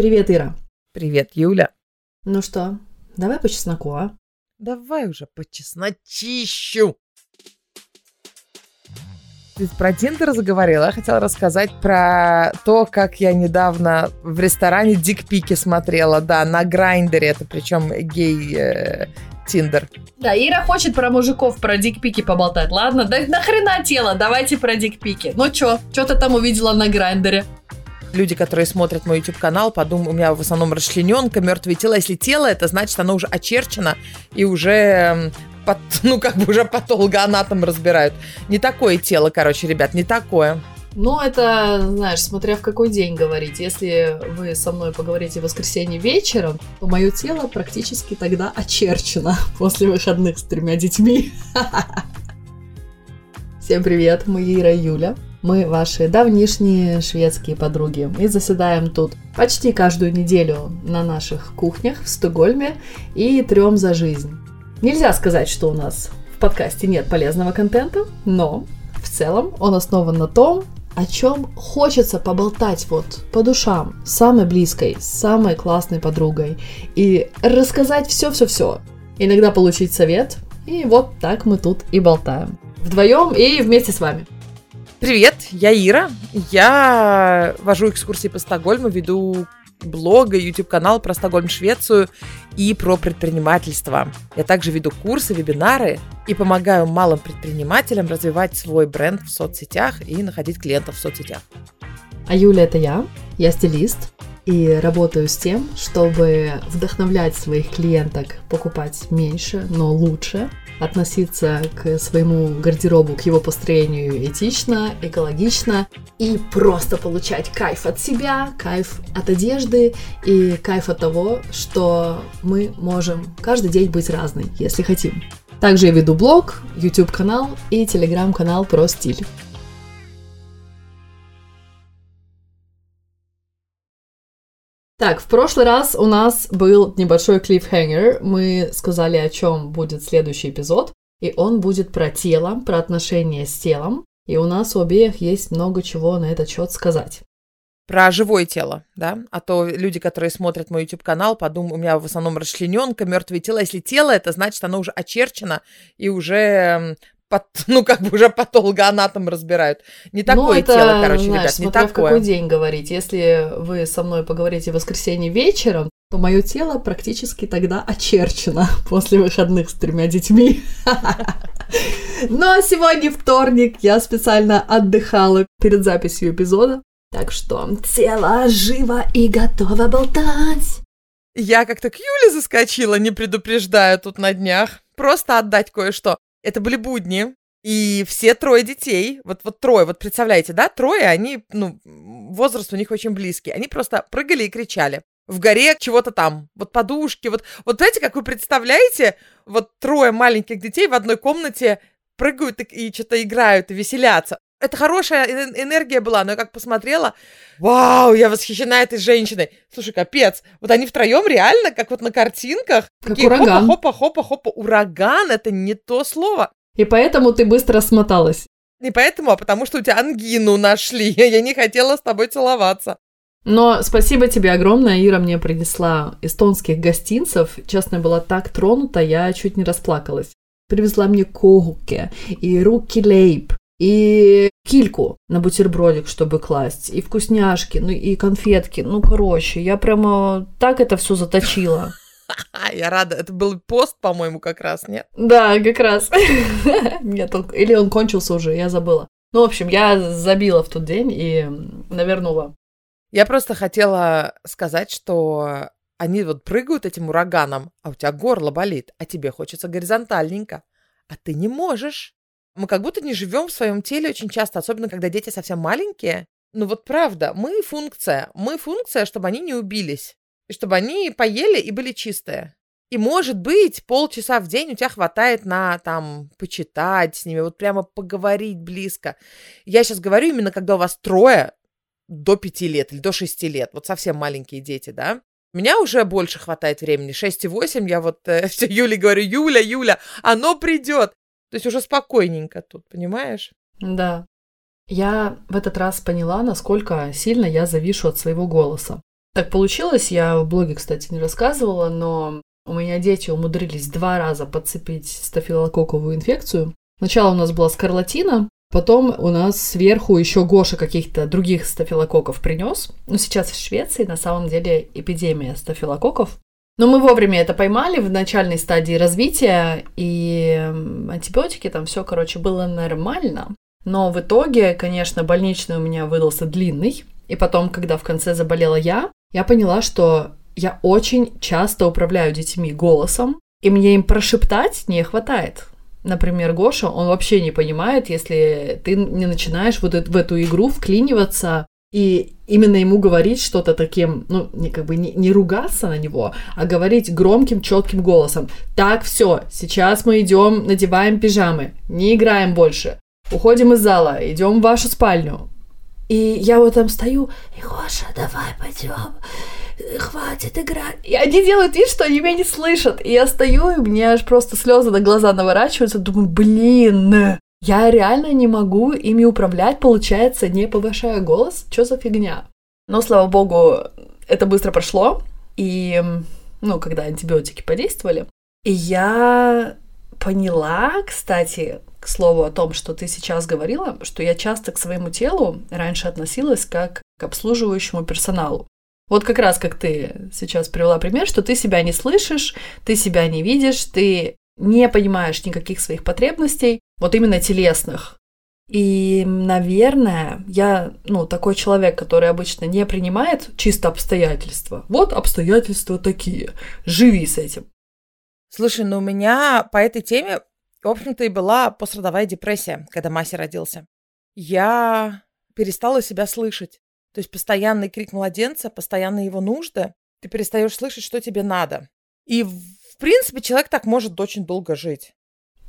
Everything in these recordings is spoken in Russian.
Привет, Ира. Привет, Юля. Ну что, давай по чесноку, а? Давай уже по чесночищу. Ты про Тиндер заговорила. Я хотела рассказать про то, как я недавно в ресторане дикпики смотрела, да, на Grindr е. Это причем гей э, Тиндер. Да, Ира хочет про мужиков, про дикпики поболтать. Ладно, да нахрена тело, давайте про дикпики. Ну чё, чё ты там увидела на Grindr е? Люди, которые смотрят мой YouTube канал, подумают, у меня в основном расчлененка, мертвое тело. Если тело, это значит, оно уже очерчено и уже под, ну, как бы уже патологоанатом разбирают. Не такое тело, короче, ребят, не такое. Ну, это, знаешь, смотря в какой день говорить. Если вы со мной поговорите в воскресенье вечером, то мое тело практически тогда очерчено после выходных с тремя детьми. Всем привет, мы Ира и Юля. Мы ваши давнишние шведские подруги и заседаем тут почти каждую неделю на наших кухнях в Стокгольме и трем за жизнь. Нельзя сказать, что у нас в подкасте нет полезного контента, но в целом он основан на том, о чем хочется поболтать вот по душам с самой близкой, с самой классной подругой и рассказать все-все-все. Иногда получить совет, и вот так мы тут и болтаем. Вдвоем и вместе с вами. Привет, я Ира. Я вожу экскурсии по Стокгольму, веду блога, YouTube-канал про Стокгольм, Швецию и про предпринимательство. Я также веду курсы, вебинары и помогаю малым предпринимателям развивать свой бренд в соцсетях и находить клиентов в соцсетях. А Юля это я, я стилист и работаю с тем, чтобы вдохновлять своих клиенток покупать меньше, но лучше, относиться к своему гардеробу, к его построению этично, экологично и просто получать кайф от себя, кайф от одежды и кайф от того, что мы можем каждый день быть разной, если хотим. Также я веду блог, YouTube-канал и телеграм-канал про стиль. Так, в прошлый раз у нас был небольшой клиффхенгер. Мы сказали, о чем будет следующий эпизод. И он будет про тело, про отношения с телом. И у нас у обеих есть много чего на этот счет сказать. Про живое тело, да? А то люди, которые смотрят мой YouTube-канал, подумают, у меня в основном расчлененка, мертвое тело. Если тело, это значит, оно уже очерчено и уже под, ну, как бы уже патологоанатом разбирают. Не такое ну, это, тело, короче, знаешь, ребят, не такое. в какой день говорить. Если вы со мной поговорите в воскресенье вечером, то мое тело практически тогда очерчено после выходных с тремя детьми. Но сегодня вторник, я специально отдыхала перед записью эпизода. Так что тело живо и готово болтать. Я как-то к Юле заскочила, не предупреждая тут на днях. Просто отдать кое-что. Это были будни, и все трое детей, вот, вот трое, вот представляете, да, трое, они, ну, возраст у них очень близкий, они просто прыгали и кричали в горе чего-то там, вот подушки, вот, вот знаете, как вы представляете, вот трое маленьких детей в одной комнате прыгают и, и что-то играют и веселятся. Это хорошая энергия была, но я как посмотрела, вау, я восхищена этой женщиной. Слушай, капец, вот они втроем реально, как вот на картинках. Как такие ураган. Хопа-хопа-хопа-хопа. Ураган — это не то слово. И поэтому ты быстро смоталась. Не поэтому, а потому что у тебя ангину нашли. Я не хотела с тобой целоваться. Но спасибо тебе огромное. Ира мне принесла эстонских гостинцев. Честно, я была так тронута, я чуть не расплакалась. Привезла мне когуки и руки лейб и кильку на бутербродик, чтобы класть, и вкусняшки, ну и конфетки. Ну, короче, я прямо так это все заточила. Я рада. Это был пост, по-моему, как раз, нет? Да, как раз. Нет, или он кончился уже, я забыла. Ну, в общем, я забила в тот день и навернула. Я просто хотела сказать, что они вот прыгают этим ураганом, а у тебя горло болит, а тебе хочется горизонтальненько, а ты не можешь. Мы как будто не живем в своем теле очень часто, особенно когда дети совсем маленькие. Ну вот правда, мы функция. Мы функция, чтобы они не убились. И чтобы они поели и были чистые. И, может быть, полчаса в день у тебя хватает на, там, почитать с ними, вот прямо поговорить близко. Я сейчас говорю именно, когда у вас трое до пяти лет или до шести лет, вот совсем маленькие дети, да? У меня уже больше хватает времени, 6 и 8, я вот э, все Юле говорю, Юля, Юля, оно придет. То есть уже спокойненько тут, понимаешь? Да. Я в этот раз поняла, насколько сильно я завишу от своего голоса. Так получилось, я в блоге, кстати, не рассказывала, но у меня дети умудрились два раза подцепить стафилококковую инфекцию. Сначала у нас была скарлатина, потом у нас сверху еще Гоша каких-то других стафилококков принес. Ну, сейчас в Швеции на самом деле эпидемия стафилококков. Но мы вовремя это поймали в начальной стадии развития, и антибиотики там все, короче, было нормально. Но в итоге, конечно, больничный у меня выдался длинный. И потом, когда в конце заболела я, я поняла, что я очень часто управляю детьми голосом, и мне им прошептать не хватает. Например, Гоша, он вообще не понимает, если ты не начинаешь вот в эту игру вклиниваться и именно ему говорить что-то таким, ну, не как бы не, не ругаться на него, а говорить громким, четким голосом. Так, все, сейчас мы идем, надеваем пижамы, не играем больше, уходим из зала, идем в вашу спальню. И я вот там стою, и Гоша, давай пойдем, хватит играть. И они делают вид, что они меня не слышат. И я стою, и мне аж просто слезы на глаза наворачиваются. Думаю, блин, я реально не могу ими управлять, получается, не повышая голос. Что за фигня? Но, слава богу, это быстро прошло. И, ну, когда антибиотики подействовали. И я поняла, кстати, к слову о том, что ты сейчас говорила, что я часто к своему телу раньше относилась как к обслуживающему персоналу. Вот как раз как ты сейчас привела пример, что ты себя не слышишь, ты себя не видишь, ты не понимаешь никаких своих потребностей, вот именно телесных. И, наверное, я, ну, такой человек, который обычно не принимает чисто обстоятельства. Вот обстоятельства такие. Живи с этим. Слушай, ну у меня по этой теме, в общем-то, и была пострадовая депрессия, когда Маси родился. Я перестала себя слышать. То есть постоянный крик младенца, постоянные его нужды, ты перестаешь слышать, что тебе надо. И, в принципе, человек так может очень долго жить.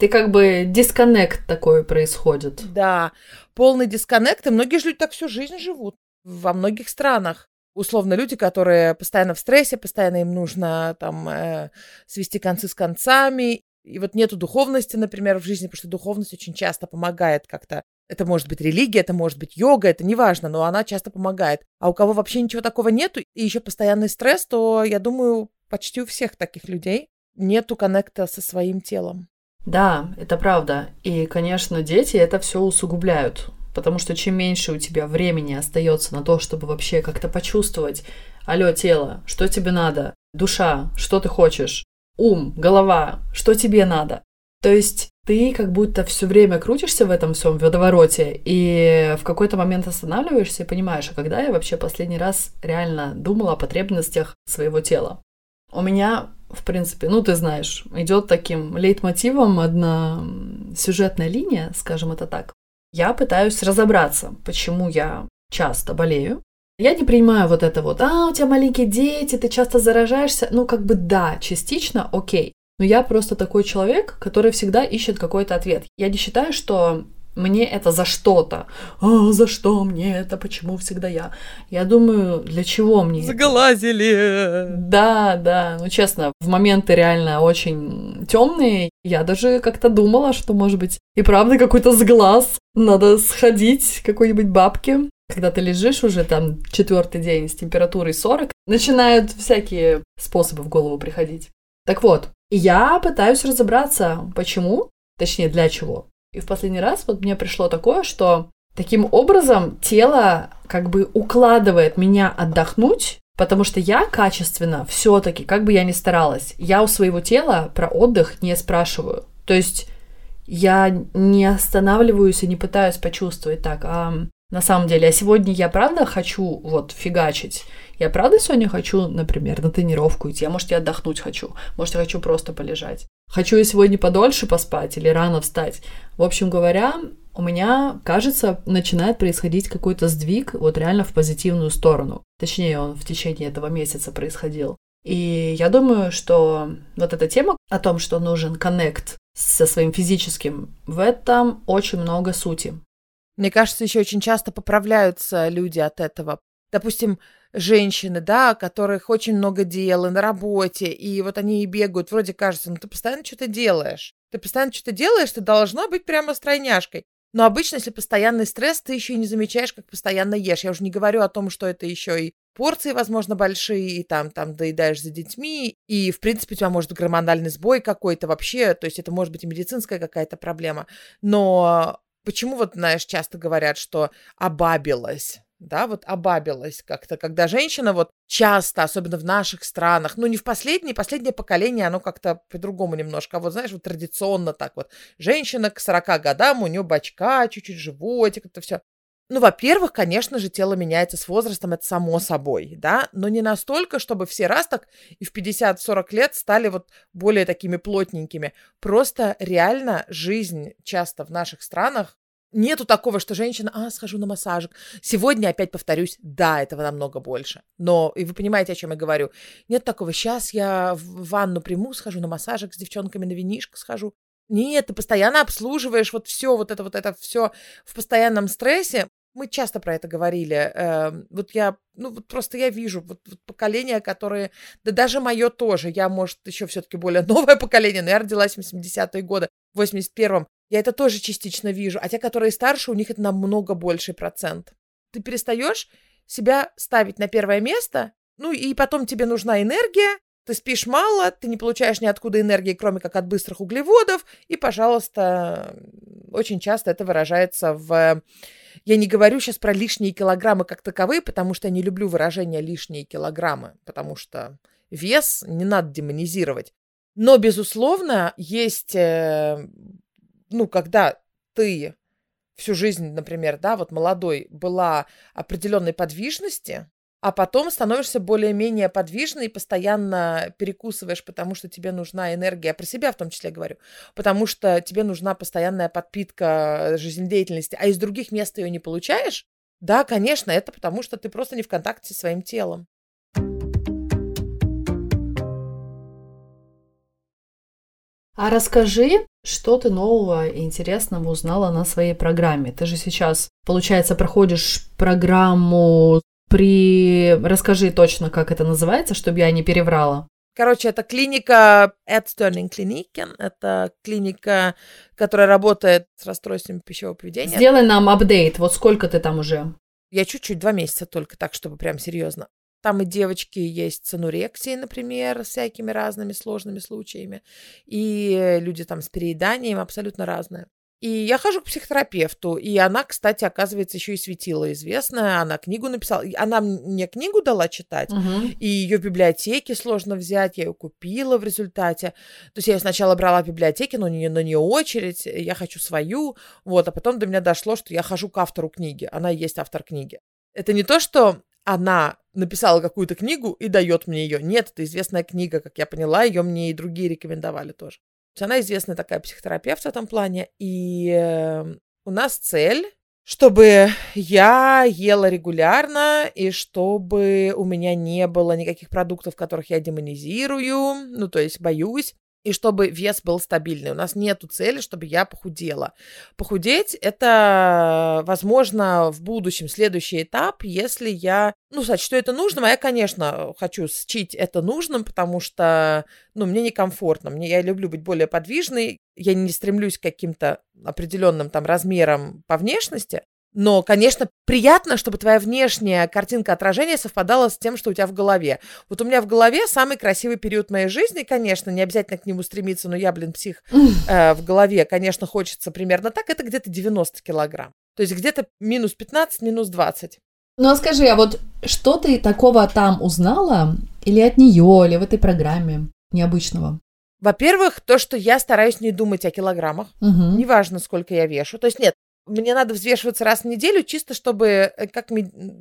Ты как бы дисконнект такой происходит. Да, полный дисконнект, и многие же люди так всю жизнь живут во многих странах. Условно, люди, которые постоянно в стрессе, постоянно им нужно там э, свести концы с концами. И вот нету духовности, например, в жизни, потому что духовность очень часто помогает как-то это может быть религия, это может быть йога, это неважно, но она часто помогает. А у кого вообще ничего такого нету, и еще постоянный стресс, то, я думаю, почти у всех таких людей нету коннекта со своим телом. Да, это правда. И, конечно, дети это все усугубляют. Потому что чем меньше у тебя времени остается на то, чтобы вообще как-то почувствовать, алло, тело, что тебе надо, душа, что ты хочешь, ум, голова, что тебе надо. То есть ты как будто все время крутишься в этом всем водовороте, и в какой-то момент останавливаешься и понимаешь, а когда я вообще последний раз реально думала о потребностях своего тела. У меня, в принципе, ну ты знаешь, идет таким лейтмотивом одна сюжетная линия, скажем это так. Я пытаюсь разобраться, почему я часто болею. Я не принимаю вот это вот, а, у тебя маленькие дети, ты часто заражаешься. Ну, как бы да, частично окей. Но я просто такой человек, который всегда ищет какой-то ответ. Я не считаю, что мне это за что-то. А, за что мне это? Почему всегда я? Я думаю, для чего мне Заглазили! Да, да. Ну, честно, в моменты реально очень темные. Я даже как-то думала, что, может быть, и правда какой-то сглаз. Надо сходить к какой-нибудь бабке. Когда ты лежишь уже там четвертый день с температурой 40, начинают всякие способы в голову приходить. Так вот, я пытаюсь разобраться, почему, точнее, для чего. И в последний раз вот мне пришло такое, что таким образом тело как бы укладывает меня отдохнуть, потому что я качественно все-таки, как бы я ни старалась, я у своего тела про отдых не спрашиваю. То есть я не останавливаюсь и не пытаюсь почувствовать так, а на самом деле, а сегодня я правда хочу вот фигачить, я правда сегодня хочу, например, на тренировку идти, а может, я отдохнуть хочу, может, я хочу просто полежать. Хочу я сегодня подольше поспать или рано встать. В общем говоря, у меня, кажется, начинает происходить какой-то сдвиг вот реально в позитивную сторону. Точнее, он в течение этого месяца происходил. И я думаю, что вот эта тема о том, что нужен коннект со своим физическим, в этом очень много сути. Мне кажется, еще очень часто поправляются люди от этого. Допустим, женщины, да, которых очень много дел и на работе, и вот они и бегают, вроде кажется, ну ты постоянно что-то делаешь. Ты постоянно что-то делаешь, ты должна быть прямо стройняшкой. Но обычно, если постоянный стресс, ты еще и не замечаешь, как постоянно ешь. Я уже не говорю о том, что это еще и порции, возможно, большие, и там, там доедаешь за детьми, и, в принципе, у тебя может гормональный сбой какой-то вообще, то есть это может быть и медицинская какая-то проблема. Но почему вот, знаешь, часто говорят, что обабилась? Да, вот обабилась как-то, когда женщина вот часто, особенно в наших странах, ну не в последнее, последнее поколение, оно как-то по-другому немножко, а вот знаешь, вот традиционно так вот, женщина к 40 годам, у нее бачка, чуть-чуть животик, это все. Ну, во-первых, конечно же, тело меняется с возрастом, это само собой, да, но не настолько, чтобы все раз так и в 50-40 лет стали вот более такими плотненькими. Просто реально жизнь часто в наших странах Нету такого, что женщина, а, схожу на массажик. Сегодня, опять повторюсь, да, этого намного больше. Но, и вы понимаете, о чем я говорю. Нет такого, сейчас я в ванну приму, схожу на массажик с девчонками, на винишко схожу. Нет, ты постоянно обслуживаешь вот все, вот это вот это все в постоянном стрессе. Мы часто про это говорили. Э, вот я, ну вот просто я вижу вот, вот поколения, которые, да даже мое тоже, я, может, еще все-таки более новое поколение, но я родилась в 80-е годы, в 81-м. Я это тоже частично вижу. А те, которые старше, у них это намного больший процент. Ты перестаешь себя ставить на первое место, ну и потом тебе нужна энергия, ты спишь мало, ты не получаешь ниоткуда энергии, кроме как от быстрых углеводов, и, пожалуйста, очень часто это выражается в... Я не говорю сейчас про лишние килограммы как таковые, потому что я не люблю выражение лишние килограммы, потому что вес не надо демонизировать. Но, безусловно, есть э, ну, когда ты всю жизнь, например, да, вот молодой, была определенной подвижности, а потом становишься более-менее подвижной и постоянно перекусываешь, потому что тебе нужна энергия, про себя в том числе говорю, потому что тебе нужна постоянная подпитка жизнедеятельности, а из других мест ее не получаешь, да, конечно, это потому что ты просто не в контакте со своим телом. А расскажи, что ты нового и интересного узнала на своей программе? Ты же сейчас, получается, проходишь программу при... Расскажи точно, как это называется, чтобы я не переврала. Короче, это клиника Adsterning Kliniken. Это клиника, которая работает с расстройствами пищевого поведения. Сделай нам апдейт. Вот сколько ты там уже? Я чуть-чуть, два месяца только, так, чтобы прям серьезно. Там и девочки есть с анурексией, например, с всякими разными сложными случаями. И люди там с перееданием абсолютно разные. И я хожу к психотерапевту, и она, кстати, оказывается, еще и светила известная. Она книгу написала. Она мне книгу дала читать, угу. и ее в библиотеке сложно взять. Я ее купила в результате. То есть я ее сначала брала в библиотеке, но не на нее очередь. Я хочу свою. Вот, а потом до меня дошло, что я хожу к автору книги. Она и есть автор книги. Это не то, что она написала какую-то книгу и дает мне ее. Нет, это известная книга, как я поняла, ее мне и другие рекомендовали тоже. То есть она известная такая психотерапевт в этом плане, и э, у нас цель, чтобы я ела регулярно, и чтобы у меня не было никаких продуктов, которых я демонизирую, ну, то есть боюсь, и чтобы вес был стабильный. У нас нету цели, чтобы я похудела. Похудеть – это, возможно, в будущем следующий этап, если я, ну, что это нужно, а я, конечно, хочу счить это нужным, потому что, ну, мне некомфортно, мне, я люблю быть более подвижной, я не стремлюсь к каким-то определенным там размерам по внешности, но, конечно, приятно, чтобы твоя внешняя картинка отражения совпадала с тем, что у тебя в голове. Вот у меня в голове самый красивый период моей жизни, конечно, не обязательно к нему стремиться, но я, блин, псих э, в голове, конечно, хочется примерно так, это где-то 90 килограмм. То есть где-то минус 15, минус 20. Ну а скажи, а вот что ты такого там узнала, или от нее, или в этой программе необычного? Во-первых, то, что я стараюсь не думать о килограммах, угу. неважно, сколько я вешу. То есть нет, мне надо взвешиваться раз в неделю, чисто чтобы, э, как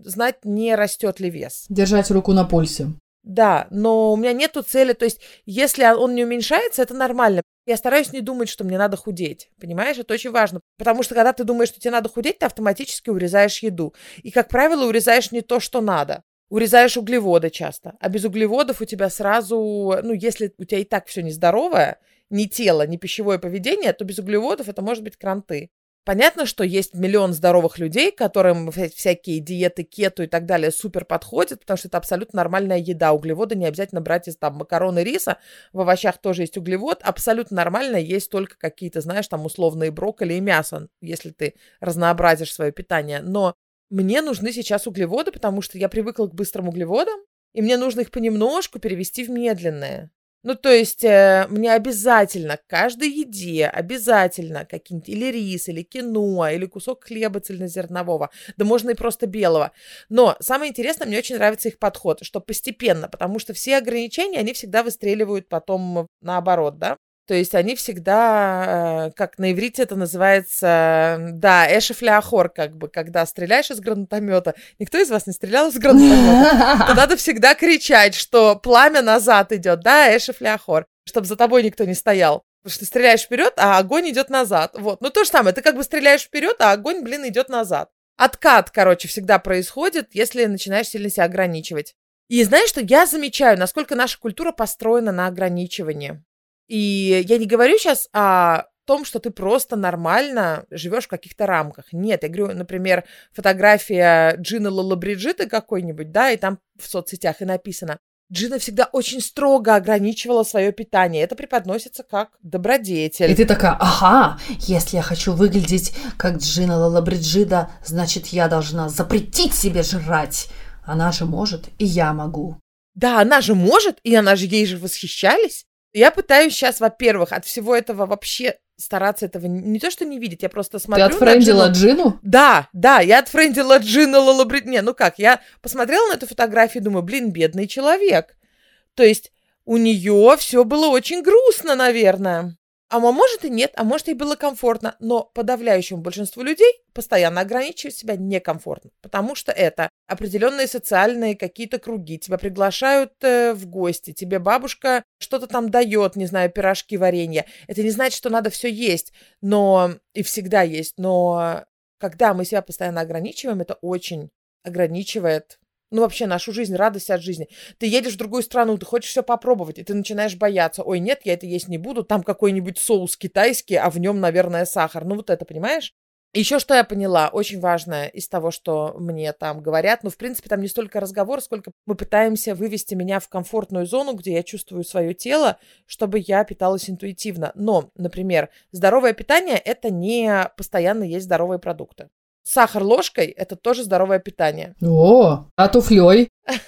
знать, не растет ли вес. Держать руку на пульсе. Да, но у меня нету цели, то есть если он не уменьшается, это нормально. Я стараюсь не думать, что мне надо худеть, понимаешь? Это очень важно, потому что когда ты думаешь, что тебе надо худеть, ты автоматически урезаешь еду. И, как правило, урезаешь не то, что надо. Урезаешь углеводы часто, а без углеводов у тебя сразу, ну, если у тебя и так все нездоровое, ни тело, ни пищевое поведение, то без углеводов это может быть кранты. Понятно, что есть миллион здоровых людей, которым всякие диеты, кету и так далее супер подходят, потому что это абсолютно нормальная еда. Углеводы не обязательно брать из там макароны, риса. В овощах тоже есть углевод. Абсолютно нормально есть только какие-то, знаешь, там условные брокколи и мясо, если ты разнообразишь свое питание. Но мне нужны сейчас углеводы, потому что я привыкла к быстрым углеводам, и мне нужно их понемножку перевести в медленное. Ну, то есть э, мне обязательно к каждой еде обязательно какие-нибудь или рис, или киноа, или кусок хлеба цельнозернового, да можно и просто белого. Но самое интересное, мне очень нравится их подход, что постепенно, потому что все ограничения, они всегда выстреливают потом наоборот, да? То есть они всегда, э, как на иврите это называется, да, эшефляхор, как бы, когда стреляешь из гранатомета. Никто из вас не стрелял из гранатомета? То надо всегда кричать, что пламя назад идет, да, эшефляхор, чтобы за тобой никто не стоял. Потому что ты стреляешь вперед, а огонь идет назад. Вот. Ну, то же самое. Ты как бы стреляешь вперед, а огонь, блин, идет назад. Откат, короче, всегда происходит, если начинаешь сильно себя ограничивать. И знаешь, что я замечаю, насколько наша культура построена на ограничивании. И я не говорю сейчас о том, что ты просто нормально живешь в каких-то рамках. Нет, я говорю, например, фотография Джина Лалабриджиты какой-нибудь, да, и там в соцсетях и написано, Джина всегда очень строго ограничивала свое питание. Это преподносится как добродетель. И ты такая, ага, если я хочу выглядеть как Джина Лалабриджида, значит, я должна запретить себе жрать. Она же может, и я могу. Да, она же может, и она же ей же восхищались. Я пытаюсь сейчас, во-первых, от всего этого вообще стараться этого не то, что не видеть, я просто смотрю Ты отфрендила на Джину. Джину? Да, да, я отфрендила Джину Лалабрид. Не, ну как, я посмотрела на эту фотографию и думаю, блин, бедный человек. То есть у нее все было очень грустно, наверное. А может и нет, а может ей было комфортно, но подавляющему большинству людей постоянно ограничивать себя некомфортно, потому что это определенные социальные какие-то круги, тебя приглашают э, в гости, тебе бабушка что-то там дает, не знаю, пирожки, варенье. Это не значит, что надо все есть, но и всегда есть, но когда мы себя постоянно ограничиваем, это очень ограничивает ну, вообще нашу жизнь, радость от жизни. Ты едешь в другую страну, ты хочешь все попробовать, и ты начинаешь бояться. Ой, нет, я это есть не буду, там какой-нибудь соус китайский, а в нем, наверное, сахар. Ну, вот это, понимаешь? Еще что я поняла, очень важное из того, что мне там говорят, ну, в принципе, там не столько разговор, сколько мы пытаемся вывести меня в комфортную зону, где я чувствую свое тело, чтобы я питалась интуитивно. Но, например, здоровое питание – это не постоянно есть здоровые продукты. Сахар ложкой – это тоже здоровое питание. О, а туфлей?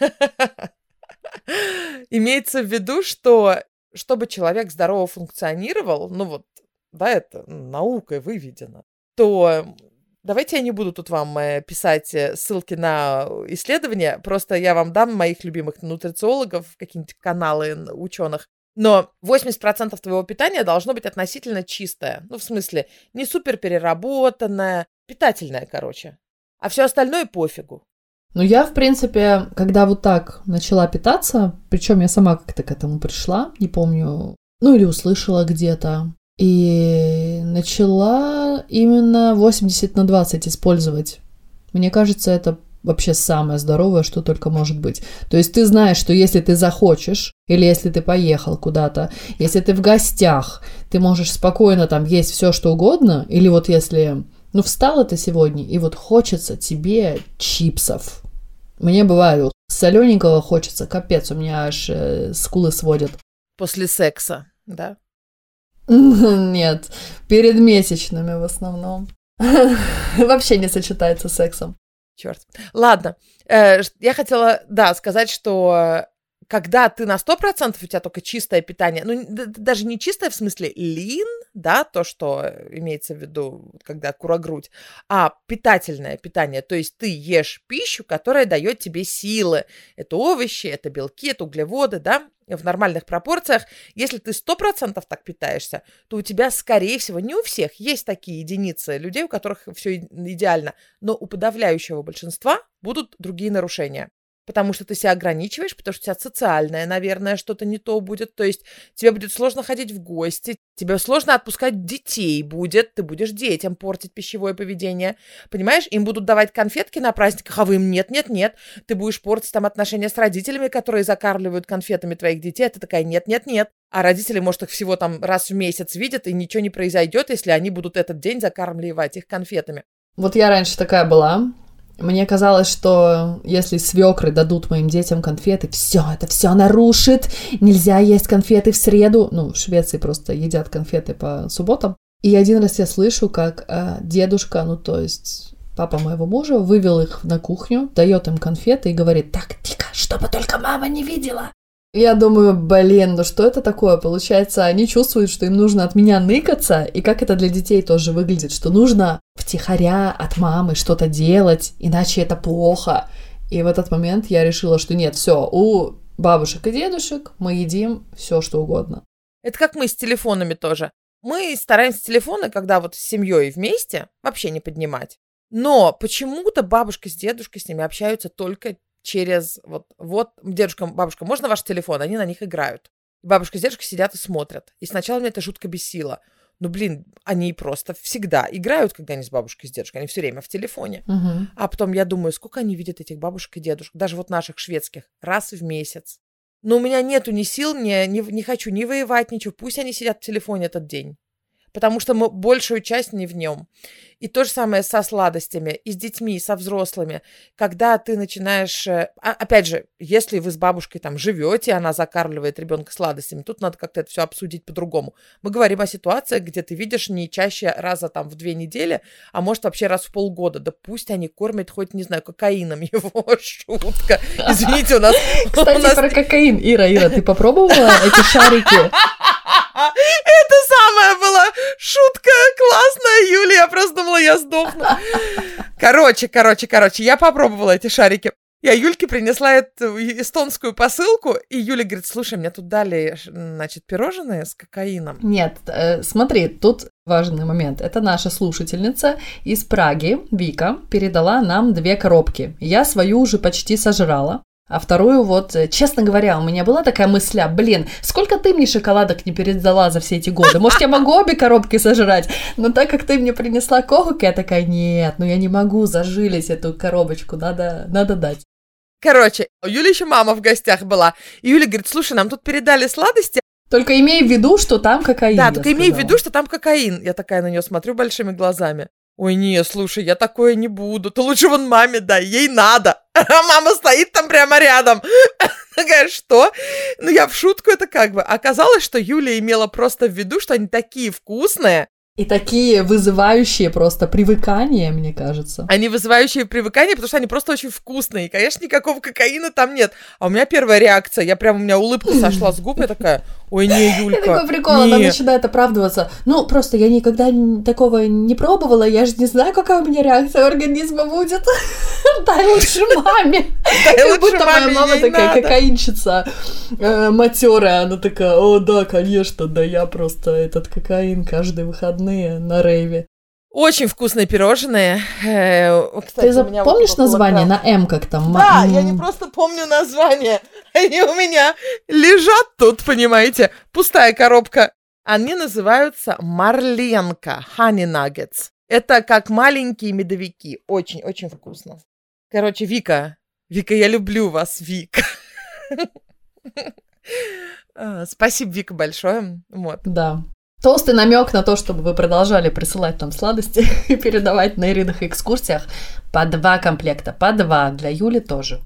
Имеется в виду, что чтобы человек здорово функционировал, ну вот, да, это наукой выведено, то давайте я не буду тут вам э, писать э, ссылки на исследования, просто я вам дам моих любимых нутрициологов, какие-нибудь каналы ученых, но 80% твоего питания должно быть относительно чистое. Ну, в смысле, не супер переработанное, питательное, короче. А все остальное пофигу. Ну, я, в принципе, когда вот так начала питаться, причем я сама как-то к этому пришла, не помню, ну или услышала где-то, и начала именно 80 на 20 использовать. Мне кажется, это вообще самое здоровое, что только может быть. То есть ты знаешь, что если ты захочешь, или если ты поехал куда-то, если ты в гостях, ты можешь спокойно там есть все, что угодно, или вот если, ну, встал это сегодня, и вот хочется тебе чипсов. Мне бывает, солененького хочется, капец, у меня аж э, скулы сводят. После секса, да? Нет, перед месячными в основном. Вообще не сочетается с сексом. Черт. Ладно, э, я хотела, да, сказать, что когда ты на 100% у тебя только чистое питание, ну, даже не чистое в смысле лин, да, то, что имеется в виду, когда курогрудь, а питательное питание, то есть ты ешь пищу, которая дает тебе силы. Это овощи, это белки, это углеводы, да, в нормальных пропорциях. Если ты 100% так питаешься, то у тебя, скорее всего, не у всех, есть такие единицы людей, у которых все идеально, но у подавляющего большинства будут другие нарушения. Потому что ты себя ограничиваешь, потому что у тебя социальное, наверное, что-то не то будет. То есть тебе будет сложно ходить в гости, тебе сложно отпускать детей будет, ты будешь детям портить пищевое поведение. Понимаешь, им будут давать конфетки на праздниках, а вы им нет, нет, нет. Ты будешь портить там отношения с родителями, которые закармливают конфетами твоих детей, а ты такая нет, нет, нет. А родители, может, их всего там раз в месяц видят, и ничего не произойдет, если они будут этот день закармливать их конфетами. Вот я раньше такая была, мне казалось, что если свекры дадут моим детям конфеты, все, это все нарушит. Нельзя есть конфеты в среду. Ну, в Швеции просто едят конфеты по субботам. И один раз я слышу, как э, дедушка, ну то есть папа моего мужа, вывел их на кухню, дает им конфеты и говорит, так, тихо, чтобы только мама не видела. Я думаю, блин, ну что это такое? Получается, они чувствуют, что им нужно от меня ныкаться, и как это для детей тоже выглядит, что нужно втихаря от мамы что-то делать, иначе это плохо. И в этот момент я решила, что нет, все, у бабушек и дедушек мы едим все, что угодно. Это как мы с телефонами тоже. Мы стараемся телефоны, когда вот с семьей вместе, вообще не поднимать. Но почему-то бабушка с дедушкой с ними общаются только через вот, вот, дедушка, бабушка, можно ваш телефон? Они на них играют. Бабушка с дедушкой сидят и смотрят. И сначала меня это жутко бесило. Ну, блин, они просто всегда играют, когда они с бабушкой, с дедушкой. Они все время в телефоне. Угу. А потом я думаю, сколько они видят этих бабушек и дедушек, даже вот наших шведских, раз в месяц. Но у меня нету ни сил, не, не, не хочу ни воевать, ничего. Пусть они сидят в телефоне этот день потому что мы большую часть не в нем. И то же самое со сладостями, и с детьми, и со взрослыми. Когда ты начинаешь... Э, а, опять же, если вы с бабушкой там живете, она закармливает ребенка сладостями, тут надо как-то это все обсудить по-другому. Мы говорим о ситуациях, где ты видишь не чаще раза там в две недели, а может вообще раз в полгода. Да пусть они кормят хоть, не знаю, кокаином его. Шутка. Извините, у нас... Кстати, про кокаин. Ира, Ира, ты попробовала эти шарики? Это самая была шутка классная, Юля. Я просто думала, я сдохну. Короче, короче, короче, я попробовала эти шарики. Я Юльке принесла эту эстонскую посылку, и Юля говорит, слушай, мне тут дали, значит, пирожные с кокаином. Нет, э, смотри, тут важный момент. Это наша слушательница из Праги, Вика, передала нам две коробки. Я свою уже почти сожрала. А вторую вот, э, честно говоря, у меня была такая мысля, блин, сколько ты мне шоколадок не передала за все эти годы? Может, я могу обе коробки сожрать? Но так как ты мне принесла когок, я такая, нет, ну я не могу зажилить эту коробочку, надо, надо дать. Короче, у Юли еще мама в гостях была. И Юля говорит, слушай, нам тут передали сладости. Только имей в виду, что там кокаин. Да, только имей в виду, что там кокаин. Я такая на нее смотрю большими глазами. Ой, не, слушай, я такое не буду. Ты лучше вон маме дай, ей надо. А мама стоит там прямо рядом. Такая, что? Ну, я в шутку это как бы. Оказалось, что Юля имела просто в виду, что они такие вкусные, и такие вызывающие просто привыкания, мне кажется. Они вызывающие привыкания, потому что они просто очень вкусные. И, конечно, никакого кокаина там нет. А у меня первая реакция, я прям, у меня улыбка сошла с губ, я такая, ой, не, Юлька, такой прикол, она начинает оправдываться. Ну, просто я никогда такого не пробовала, я же не знаю, какая у меня реакция организма будет. Дай лучше маме. Как будто моя мама такая кокаинщица э, матерая, она такая, о, да, конечно, да я просто этот кокаин выходной выходные на рейве. Очень вкусные пирожные. Э, кстати, Ты запомнишь название на М как там? Да, я не просто помню название. Они у меня лежат тут, понимаете? Пустая коробка. Они называются Марленка Honey Nuggets. Это как маленькие медовики. Очень-очень вкусно. Короче, Вика. Вика, я люблю вас, Вика. Спасибо, Вика, большое. Вот. Да. Толстый намек на то, чтобы вы продолжали присылать нам сладости и передавать на Ириных экскурсиях по два комплекта, по два, для Юли тоже.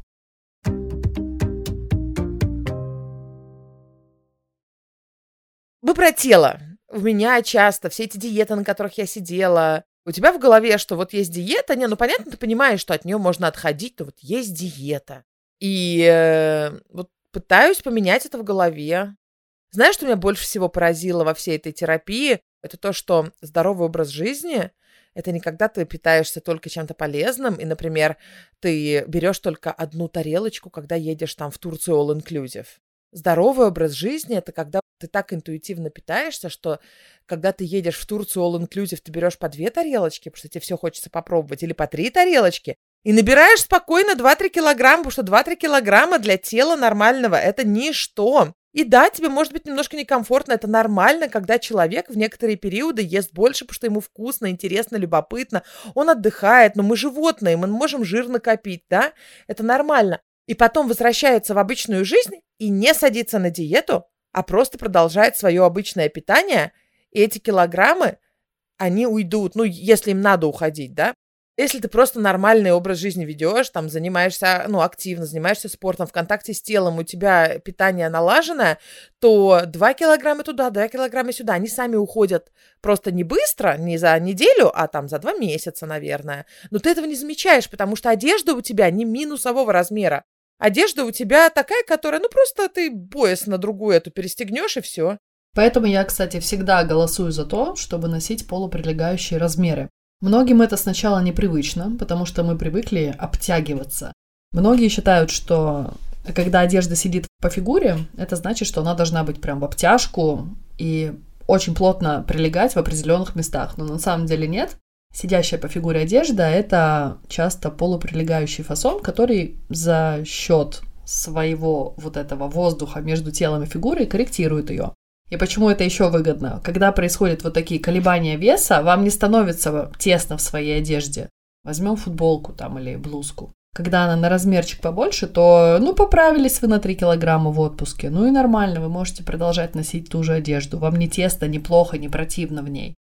Мы про тело. У меня часто все эти диеты, на которых я сидела, у тебя в голове, что вот есть диета, не, ну понятно, ты понимаешь, что от нее можно отходить, но вот есть диета. И э, вот пытаюсь поменять это в голове. Знаешь, что меня больше всего поразило во всей этой терапии? Это то, что здоровый образ жизни – это не когда ты питаешься только чем-то полезным, и, например, ты берешь только одну тарелочку, когда едешь там в Турцию all-inclusive. Здоровый образ жизни – это когда ты так интуитивно питаешься, что когда ты едешь в Турцию all-inclusive, ты берешь по две тарелочки, потому что тебе все хочется попробовать, или по три тарелочки, И набираешь спокойно 2-3 килограмма, потому что 2-3 килограмма для тела нормального – это ничто. И да, тебе может быть немножко некомфортно, это нормально, когда человек в некоторые периоды ест больше, потому что ему вкусно, интересно, любопытно, он отдыхает, но мы животные, мы можем жир накопить, да, это нормально. И потом возвращается в обычную жизнь и не садится на диету, а просто продолжает свое обычное питание, и эти килограммы, они уйдут, ну, если им надо уходить, да, если ты просто нормальный образ жизни ведешь, там занимаешься, ну, активно, занимаешься спортом, в контакте с телом, у тебя питание налаженное, то 2 килограмма туда, 2 килограмма сюда, они сами уходят просто не быстро, не за неделю, а там за 2 месяца, наверное. Но ты этого не замечаешь, потому что одежда у тебя не минусового размера. Одежда у тебя такая, которая, ну, просто ты пояс на другую эту перестегнешь и все. Поэтому я, кстати, всегда голосую за то, чтобы носить полуприлегающие размеры. Многим это сначала непривычно, потому что мы привыкли обтягиваться. Многие считают, что когда одежда сидит по фигуре, это значит, что она должна быть прям в обтяжку и очень плотно прилегать в определенных местах. Но на самом деле нет. Сидящая по фигуре одежда – это часто полуприлегающий фасон, который за счет своего вот этого воздуха между телом и фигурой корректирует ее. И почему это еще выгодно? Когда происходят вот такие колебания веса, вам не становится тесно в своей одежде. Возьмем футболку там или блузку. Когда она на размерчик побольше, то, ну, поправились вы на 3 килограмма в отпуске. Ну и нормально, вы можете продолжать носить ту же одежду. Вам не тесно, не плохо, не противно в ней.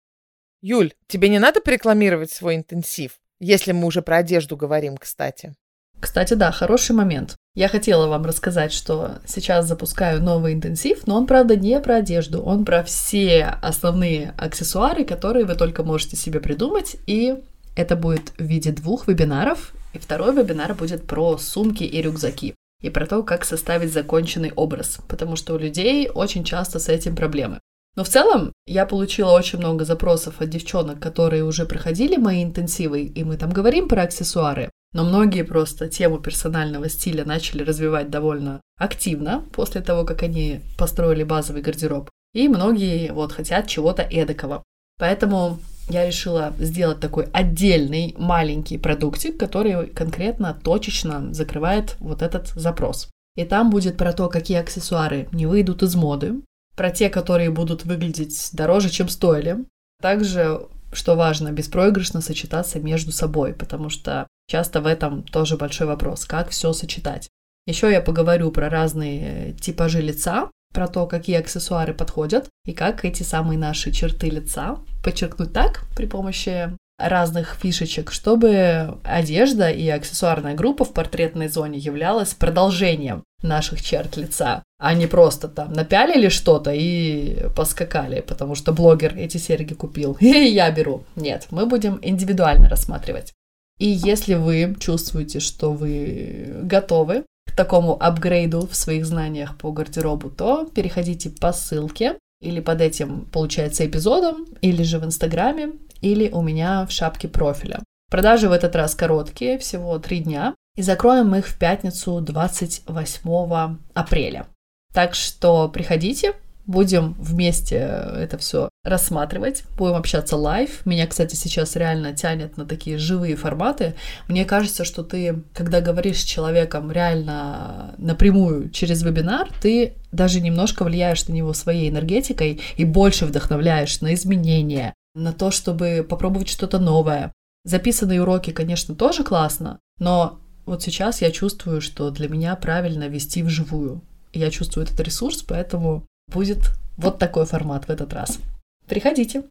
Юль, тебе не надо рекламировать свой интенсив, если мы уже про одежду говорим, кстати. Кстати, да, хороший момент. Я хотела вам рассказать, что сейчас запускаю новый интенсив, но он, правда, не про одежду, он про все основные аксессуары, которые вы только можете себе придумать, и это будет в виде двух вебинаров, и второй вебинар будет про сумки и рюкзаки, и про то, как составить законченный образ, потому что у людей очень часто с этим проблемы. Но в целом я получила очень много запросов от девчонок, которые уже проходили мои интенсивы, и мы там говорим про аксессуары. Но многие просто тему персонального стиля начали развивать довольно активно после того, как они построили базовый гардероб. И многие вот хотят чего-то эдакого. Поэтому я решила сделать такой отдельный маленький продуктик, который конкретно точечно закрывает вот этот запрос. И там будет про то, какие аксессуары не выйдут из моды, про те, которые будут выглядеть дороже, чем стоили. Также, что важно, беспроигрышно сочетаться между собой, потому что Часто в этом тоже большой вопрос, как все сочетать. Еще я поговорю про разные типажи лица, про то, какие аксессуары подходят и как эти самые наши черты лица подчеркнуть так при помощи разных фишечек, чтобы одежда и аксессуарная группа в портретной зоне являлась продолжением наших черт лица, а не просто там напялили что-то и поскакали, потому что блогер эти серьги купил, и я беру. Нет, мы будем индивидуально рассматривать. И если вы чувствуете, что вы готовы к такому апгрейду в своих знаниях по гардеробу, то переходите по ссылке или под этим, получается, эпизодом, или же в Инстаграме, или у меня в шапке профиля. Продажи в этот раз короткие, всего три дня, и закроем их в пятницу 28 апреля. Так что приходите, Будем вместе это все рассматривать, будем общаться live. Меня, кстати, сейчас реально тянет на такие живые форматы. Мне кажется, что ты, когда говоришь с человеком реально напрямую через вебинар, ты даже немножко влияешь на него своей энергетикой и больше вдохновляешь на изменения, на то, чтобы попробовать что-то новое. Записанные уроки, конечно, тоже классно, но вот сейчас я чувствую, что для меня правильно вести вживую. Я чувствую этот ресурс, поэтому будет вот такой формат в этот раз. Приходите.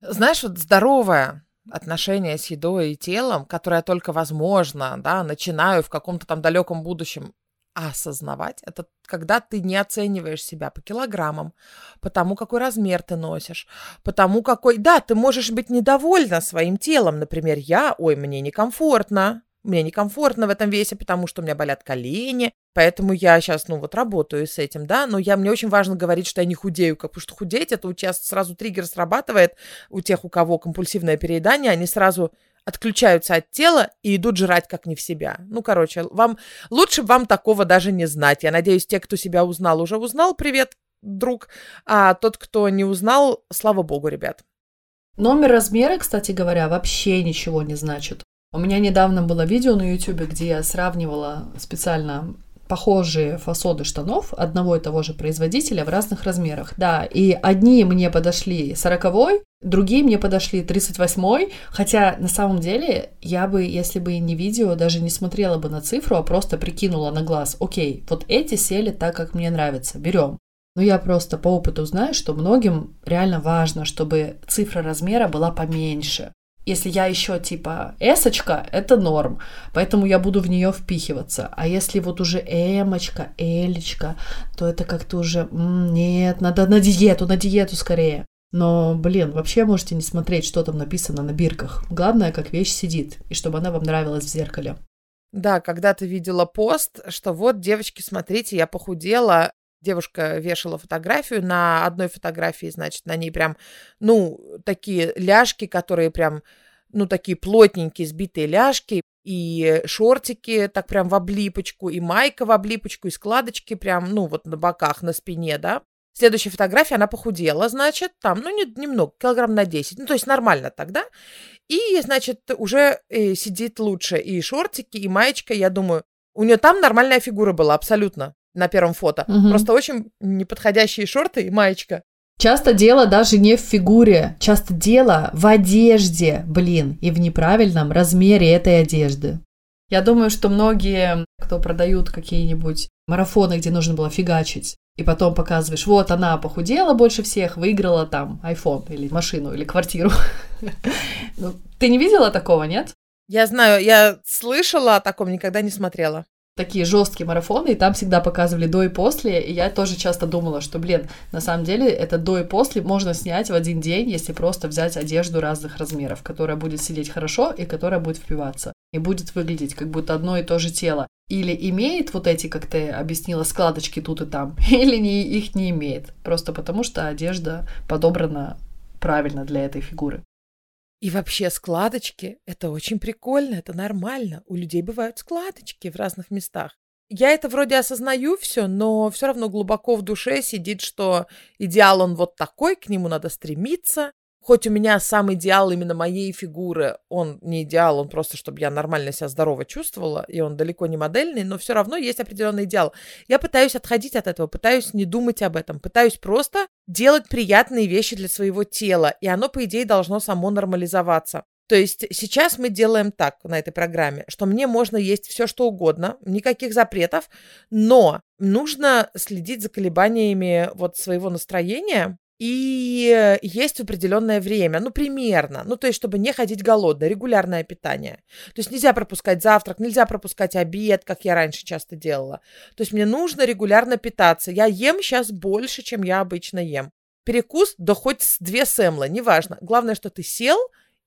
Знаешь, вот здоровое отношение с едой и телом, которое только возможно, да, начинаю в каком-то там далеком будущем осознавать, это когда ты не оцениваешь себя по килограммам, по тому, какой размер ты носишь, по тому, какой... Да, ты можешь быть недовольна своим телом. Например, я, ой, мне некомфортно, мне некомфортно в этом весе, потому что у меня болят колени, поэтому я сейчас, ну, вот работаю с этим, да, но я, мне очень важно говорить, что я не худею, потому что худеть, это у тебя сразу триггер срабатывает, у тех, у кого компульсивное переедание, они сразу отключаются от тела и идут жрать как не в себя. Ну, короче, вам лучше вам такого даже не знать. Я надеюсь, те, кто себя узнал, уже узнал, привет, друг, а тот, кто не узнал, слава богу, ребят. Номер размера, кстати говоря, вообще ничего не значит. У меня недавно было видео на YouTube, где я сравнивала специально похожие фасоны штанов одного и того же производителя в разных размерах. Да, и одни мне подошли 40 другие мне подошли 38 хотя на самом деле я бы, если бы не видео, даже не смотрела бы на цифру, а просто прикинула на глаз, окей, вот эти сели так, как мне нравится, берем. Но я просто по опыту знаю, что многим реально важно, чтобы цифра размера была поменьше. Если я еще типа эсочка, это норм, поэтому я буду в нее впихиваться. А если вот уже эмочка, элечка, то это как-то уже нет, надо на диету, на диету скорее. Но, блин, вообще можете не смотреть, что там написано на бирках. Главное, как вещь сидит, и чтобы она вам нравилась в зеркале. Да, когда ты видела пост, что вот, девочки, смотрите, я похудела, девушка вешала фотографию, на одной фотографии, значит, на ней прям, ну, такие ляжки, которые прям, ну, такие плотненькие, сбитые ляжки, и шортики так прям в облипочку, и майка в облипочку, и складочки прям, ну, вот на боках, на спине, да. Следующая фотография, она похудела, значит, там, ну, не, немного, килограмм на 10, ну, то есть нормально тогда. И, значит, уже э, сидит лучше и шортики, и маечка, я думаю, у нее там нормальная фигура была, абсолютно на первом фото. Угу. Просто очень неподходящие шорты и маечка. Часто дело даже не в фигуре, часто дело в одежде, блин, и в неправильном размере этой одежды. Я думаю, что многие, кто продают какие-нибудь марафоны, где нужно было фигачить, и потом показываешь, вот она похудела больше всех, выиграла там iPhone или машину или квартиру. Ну, ты не видела такого, нет? Я знаю, я слышала о таком, никогда не смотрела такие жесткие марафоны, и там всегда показывали до и после, и я тоже часто думала, что, блин, на самом деле это до и после можно снять в один день, если просто взять одежду разных размеров, которая будет сидеть хорошо и которая будет впиваться, и будет выглядеть как будто одно и то же тело. Или имеет вот эти, как ты объяснила, складочки тут и там, или не, их не имеет, просто потому что одежда подобрана правильно для этой фигуры. И вообще складочки — это очень прикольно, это нормально. У людей бывают складочки в разных местах. Я это вроде осознаю все, но все равно глубоко в душе сидит, что идеал он вот такой, к нему надо стремиться, Хоть у меня сам идеал именно моей фигуры, он не идеал, он просто, чтобы я нормально себя здорово чувствовала, и он далеко не модельный, но все равно есть определенный идеал. Я пытаюсь отходить от этого, пытаюсь не думать об этом, пытаюсь просто делать приятные вещи для своего тела, и оно, по идее, должно само нормализоваться. То есть сейчас мы делаем так на этой программе, что мне можно есть все, что угодно, никаких запретов, но нужно следить за колебаниями вот своего настроения, и есть в определенное время, ну, примерно, ну, то есть, чтобы не ходить голодно, регулярное питание. То есть нельзя пропускать завтрак, нельзя пропускать обед, как я раньше часто делала. То есть мне нужно регулярно питаться. Я ем сейчас больше, чем я обычно ем. Перекус, да хоть с две сэмлы, неважно. Главное, что ты сел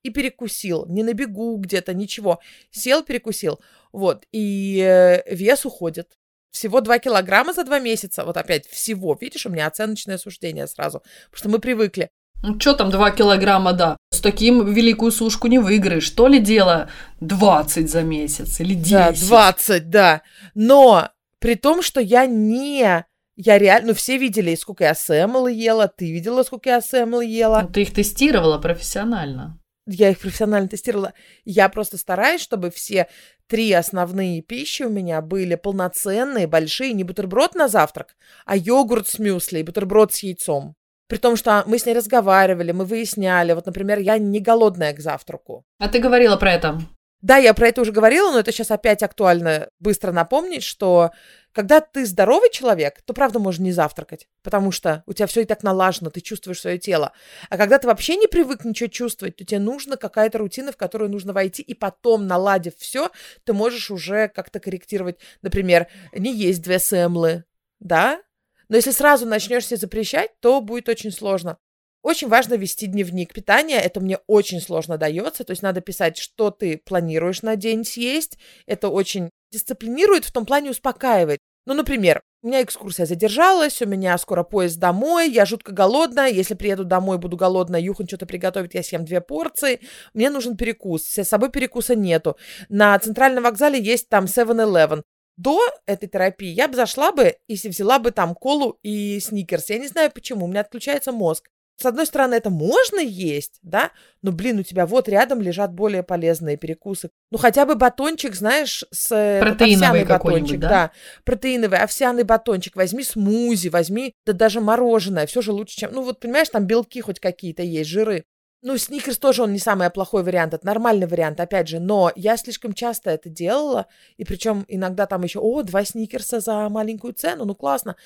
и перекусил, не на бегу где-то, ничего. Сел, перекусил, вот, и э, вес уходит. Всего 2 килограмма за 2 месяца. Вот опять всего. Видишь, у меня оценочное суждение сразу. Потому что мы привыкли. Ну, что там 2 килограмма, да. С таким великую сушку не выиграешь. То ли дело 20 за месяц или 10. Да, 20, да. Но при том, что я не... Я реально... Ну, все видели, сколько я сэмл ела. Ты видела, сколько я сэмл ела. Ну, ты их тестировала профессионально я их профессионально тестировала. Я просто стараюсь, чтобы все три основные пищи у меня были полноценные, большие, не бутерброд на завтрак, а йогурт с мюсли и бутерброд с яйцом. При том, что мы с ней разговаривали, мы выясняли. Вот, например, я не голодная к завтраку. А ты говорила про это? Да, я про это уже говорила, но это сейчас опять актуально быстро напомнить, что когда ты здоровый человек, то правда можно не завтракать, потому что у тебя все и так налажено, ты чувствуешь свое тело. А когда ты вообще не привык ничего чувствовать, то тебе нужна какая-то рутина, в которую нужно войти, и потом, наладив все, ты можешь уже как-то корректировать, например, не есть две сэмлы, да? Но если сразу начнешь себе запрещать, то будет очень сложно. Очень важно вести дневник питания. Это мне очень сложно дается. То есть надо писать, что ты планируешь на день съесть. Это очень дисциплинирует, в том плане успокаивает. Ну, например, у меня экскурсия задержалась, у меня скоро поезд домой, я жутко голодная, если приеду домой, буду голодная, Юхан что-то приготовит, я съем две порции, мне нужен перекус, с собой перекуса нету. На центральном вокзале есть там 7-Eleven. До этой терапии я бы зашла бы и взяла бы там колу и сникерс. Я не знаю почему, у меня отключается мозг. С одной стороны, это можно есть, да, но, блин, у тебя вот рядом лежат более полезные перекусы. Ну, хотя бы батончик, знаешь, с Протеиновый батончик, да? да, протеиновый, овсяный батончик, возьми смузи, возьми, да даже мороженое, все же лучше, чем, ну, вот, понимаешь, там белки хоть какие-то есть, жиры. Ну, сникерс тоже он не самый плохой вариант, это нормальный вариант, опять же, но я слишком часто это делала, и причем иногда там еще, о, два сникерса за маленькую цену, ну классно.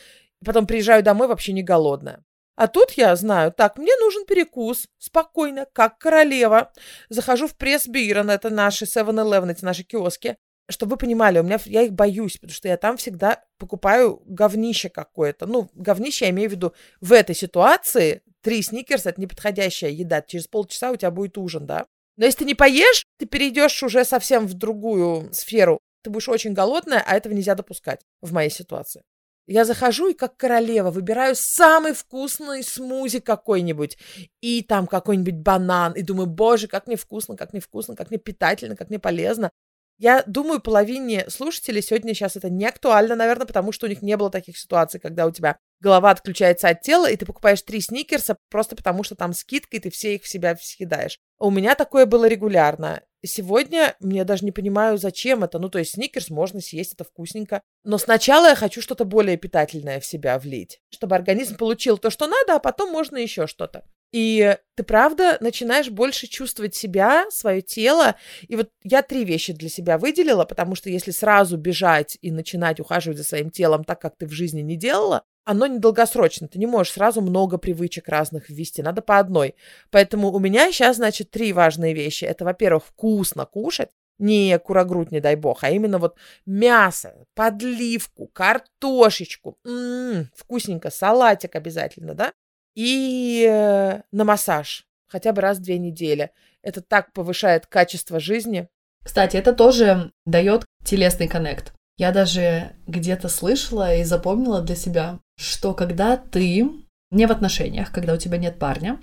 И потом приезжаю домой вообще не голодная. А тут я знаю, так, мне нужен перекус, спокойно, как королева. Захожу в пресс Бирон, это наши 7-Eleven, эти наши киоски. Чтобы вы понимали, у меня, я их боюсь, потому что я там всегда покупаю говнище какое-то. Ну, говнище я имею в виду в этой ситуации. Три сникерс – это неподходящая еда. Через полчаса у тебя будет ужин, да? Но если ты не поешь, ты перейдешь уже совсем в другую сферу. Ты будешь очень голодная, а этого нельзя допускать в моей ситуации. Я захожу и как королева выбираю самый вкусный смузи какой-нибудь. И там какой-нибудь банан. И думаю, боже, как мне вкусно, как мне вкусно, как мне питательно, как мне полезно. Я думаю, половине слушателей сегодня сейчас это не актуально, наверное, потому что у них не было таких ситуаций, когда у тебя голова отключается от тела, и ты покупаешь три сникерса просто потому, что там скидка, и ты все их в себя съедаешь. У меня такое было регулярно. Сегодня мне даже не понимаю, зачем это. Ну, то есть сникерс можно съесть, это вкусненько. Но сначала я хочу что-то более питательное в себя влить, чтобы организм получил то, что надо, а потом можно еще что-то. И ты правда начинаешь больше чувствовать себя, свое тело. И вот я три вещи для себя выделила, потому что если сразу бежать и начинать ухаживать за своим телом так, как ты в жизни не делала, оно недолгосрочно. Ты не можешь сразу много привычек разных ввести, надо по одной. Поэтому у меня сейчас, значит, три важные вещи. Это, во-первых, вкусно кушать, не курогрудь, не дай бог, а именно вот мясо, подливку, картошечку, м-м, вкусненько, салатик обязательно, да, и э, на массаж хотя бы раз в две недели. Это так повышает качество жизни. Кстати, это тоже дает телесный коннект. Я даже где-то слышала и запомнила для себя, что когда ты не в отношениях, когда у тебя нет парня,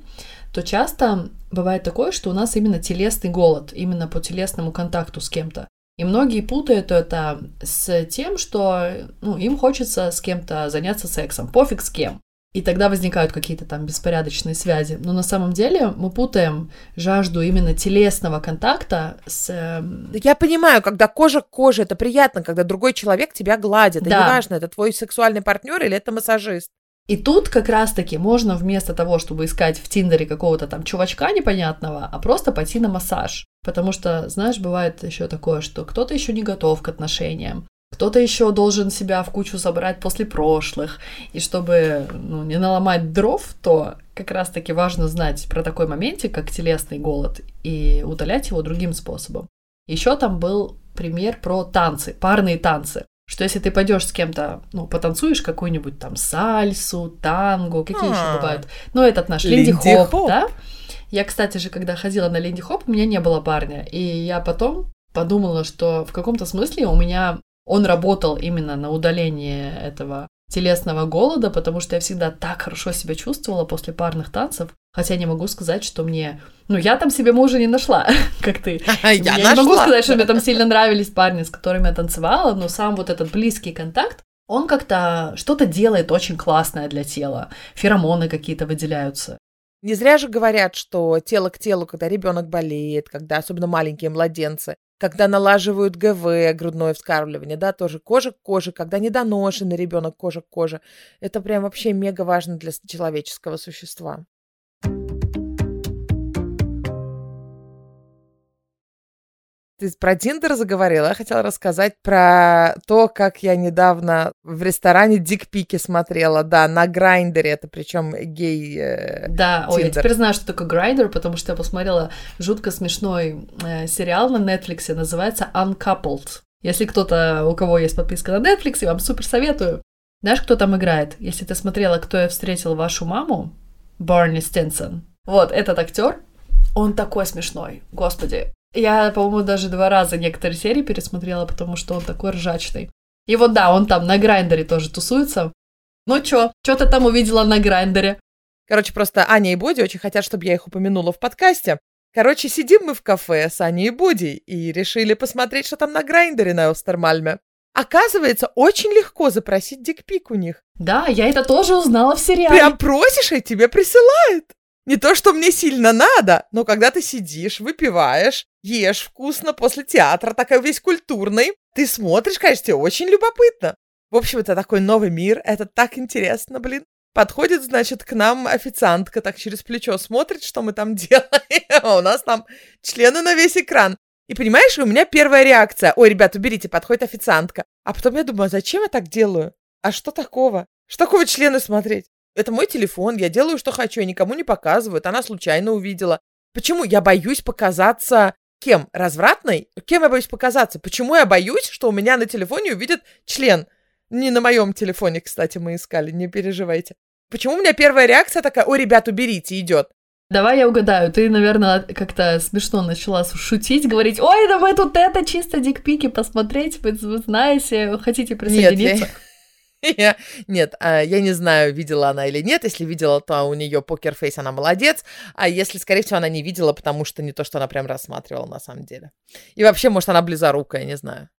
то часто бывает такое, что у нас именно телесный голод, именно по телесному контакту с кем-то. И многие путают это с тем, что ну, им хочется с кем-то заняться сексом, пофиг с кем и тогда возникают какие-то там беспорядочные связи. Но на самом деле мы путаем жажду именно телесного контакта с... Эм, Я понимаю, когда кожа к коже, это приятно, когда другой человек тебя гладит. Да. И неважно, это твой сексуальный партнер или это массажист. И тут как раз-таки можно вместо того, чтобы искать в Тиндере какого-то там чувачка непонятного, а просто пойти на массаж. Потому что, знаешь, бывает еще такое, что кто-то еще не готов к отношениям, кто-то еще должен себя в кучу забрать после прошлых. И чтобы ну, не наломать дров, то как раз-таки важно знать про такой моментик, как телесный голод, и утолять его другим способом. Еще там был пример про танцы, парные танцы. Что если ты пойдешь с кем-то, ну, потанцуешь какую-нибудь там сальсу, танго, какие еще а. бывают. Ну, этот наш Линди Хоп, да? Я, кстати же, когда ходила на Линди Хоп, у меня не было парня. И я потом подумала, что в каком-то смысле у меня он работал именно на удаление этого телесного голода, потому что я всегда так хорошо себя чувствовала после парных танцев, хотя не могу сказать, что мне... Ну, я там себе мужа не нашла, как ты. Я, я не могу сказать, что мне там сильно нравились парни, с которыми я танцевала, но сам вот этот близкий контакт, он как-то что-то делает очень классное для тела. Феромоны какие-то выделяются. Не зря же говорят, что тело к телу, когда ребенок болеет, когда особенно маленькие младенцы, когда налаживают ГВ, грудное вскармливание, да, тоже кожа к коже, когда недоношенный ребенок кожа к коже. Это прям вообще мега важно для человеческого существа. Ты про Тиндер заговорила. Я хотела рассказать про то, как я недавно в ресторане дикпики смотрела. Да, на Grindr е. Это причем гей э, Да, ой, я теперь знаю, что такое Grindr, потому что я посмотрела жутко смешной э, сериал на Netflix, называется Uncoupled. Если кто-то, у кого есть подписка на Netflix, я вам супер советую. Знаешь, кто там играет? Если ты смотрела «Кто я встретил вашу маму», Барни Стенсон. Вот, этот актер, он такой смешной. Господи, я, по-моему, даже два раза некоторые серии пересмотрела, потому что он такой ржачный. И вот да, он там на грайндере тоже тусуется. Ну чё, чё ты там увидела на грайндере? Короче, просто Аня и Боди очень хотят, чтобы я их упомянула в подкасте. Короче, сидим мы в кафе с Аней и Боди и решили посмотреть, что там на грайндере на Остермальме. Оказывается, очень легко запросить дикпик у них. Да, я это тоже узнала в сериале. Прям просишь, и тебе присылают. Не то, что мне сильно надо, но когда ты сидишь, выпиваешь, ешь вкусно после театра, такой весь культурный, ты смотришь, конечно, тебе очень любопытно. В общем, это такой новый мир, это так интересно, блин. Подходит, значит, к нам официантка, так через плечо смотрит, что мы там делаем, а у нас там члены на весь экран. И понимаешь, у меня первая реакция. Ой, ребят, уберите, подходит официантка. А потом я думаю, а зачем я так делаю? А что такого? Что такого члены смотреть? Это мой телефон, я делаю, что хочу, я никому не показываю. Это она случайно увидела. Почему я боюсь показаться кем? Развратной? Кем я боюсь показаться? Почему я боюсь, что у меня на телефоне увидят член? Не на моем телефоне, кстати, мы искали, не переживайте. Почему у меня первая реакция такая, ой, ребят, уберите, идет? Давай я угадаю. Ты, наверное, как-то смешно начала шутить, говорить, ой, да мы тут это чисто дикпики посмотреть, вы, вы знаете, хотите присоединиться? Нет, я, я, нет, а, я не знаю, видела она или нет. Если видела, то у нее покерфейс, она молодец. А если, скорее всего, она не видела, потому что не то, что она прям рассматривала на самом деле. И вообще, может, она близорукая, не знаю.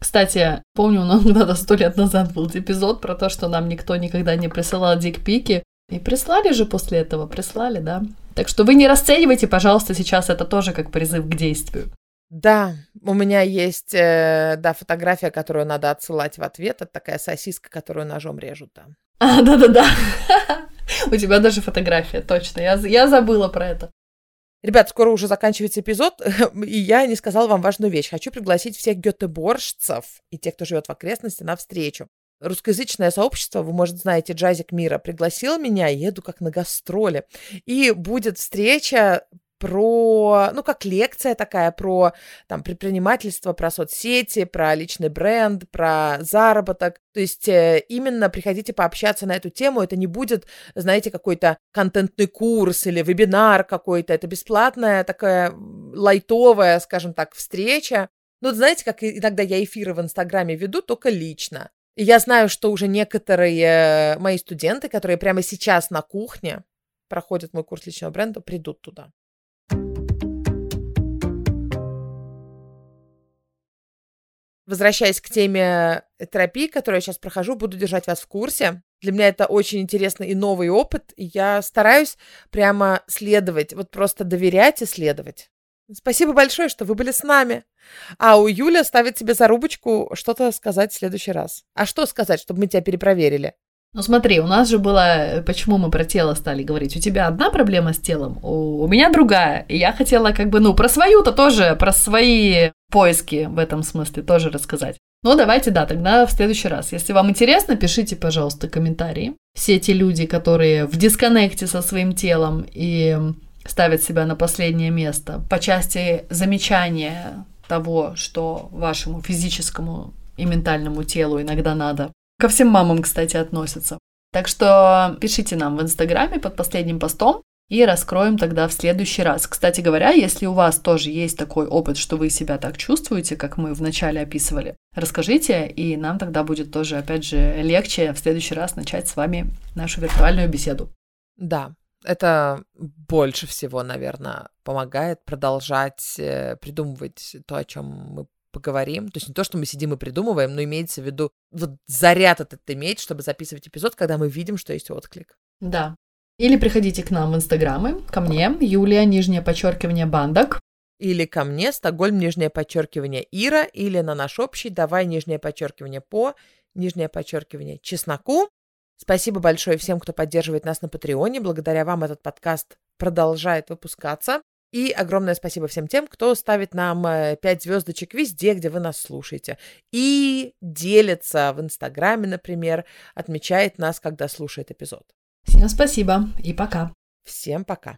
Кстати, помню, у нас когда-то сто лет назад был эпизод про то, что нам никто никогда не присылал дикпики. И прислали же после этого, прислали, да. Так что вы не расценивайте, пожалуйста, сейчас это тоже как призыв к действию. Да, у меня есть, э, да, фотография, которую надо отсылать в ответ. Это такая сосиска, которую ножом режут там. А, да-да-да. У тебя даже фотография, точно. Я, я забыла про это. Ребят, скоро уже заканчивается эпизод, и я не сказала вам важную вещь. Хочу пригласить всех гетеборжцев и тех, кто живет в окрестности, на встречу русскоязычное сообщество, вы, может, знаете, Джазик Мира, пригласил меня, еду как на гастроли. И будет встреча про, ну, как лекция такая про там предпринимательство, про соцсети, про личный бренд, про заработок. То есть э, именно приходите пообщаться на эту тему. Это не будет, знаете, какой-то контентный курс или вебинар какой-то. Это бесплатная такая лайтовая, скажем так, встреча. Ну, знаете, как иногда я эфиры в Инстаграме веду, только лично. И я знаю, что уже некоторые мои студенты, которые прямо сейчас на кухне проходят мой курс личного бренда, придут туда. Возвращаясь к теме терапии, которую я сейчас прохожу, буду держать вас в курсе. Для меня это очень интересный и новый опыт, и я стараюсь прямо следовать, вот просто доверять и следовать. Спасибо большое, что вы были с нами. А у Юля ставит себе зарубочку что-то сказать в следующий раз. А что сказать, чтобы мы тебя перепроверили? Ну смотри, у нас же было, почему мы про тело стали говорить. У тебя одна проблема с телом, у, у меня другая. И я хотела как бы, ну, про свою-то тоже, про свои поиски в этом смысле тоже рассказать. Ну, давайте, да, тогда в следующий раз. Если вам интересно, пишите, пожалуйста, комментарии. Все те люди, которые в дисконнекте со своим телом и ставят себя на последнее место по части замечания того, что вашему физическому и ментальному телу иногда надо. Ко всем мамам, кстати, относятся. Так что пишите нам в Инстаграме под последним постом и раскроем тогда в следующий раз. Кстати говоря, если у вас тоже есть такой опыт, что вы себя так чувствуете, как мы вначале описывали, расскажите, и нам тогда будет тоже, опять же, легче в следующий раз начать с вами нашу виртуальную беседу. Да, это больше всего, наверное, помогает продолжать э, придумывать то, о чем мы поговорим. То есть не то, что мы сидим и придумываем, но имеется в виду вот заряд этот иметь, чтобы записывать эпизод, когда мы видим, что есть отклик. Да. Или приходите к нам в инстаграмы, ко мне, Юлия, нижнее подчеркивание, бандок. Или ко мне, Стокгольм, нижнее подчеркивание, Ира, или на наш общий, давай, нижнее подчеркивание, по, нижнее подчеркивание, чесноку. Спасибо большое всем, кто поддерживает нас на Патреоне. Благодаря вам этот подкаст продолжает выпускаться. И огромное спасибо всем тем, кто ставит нам 5 э, звездочек везде, где вы нас слушаете. И делится в Инстаграме, например, отмечает нас, когда слушает эпизод. Всем спасибо и пока. Всем пока.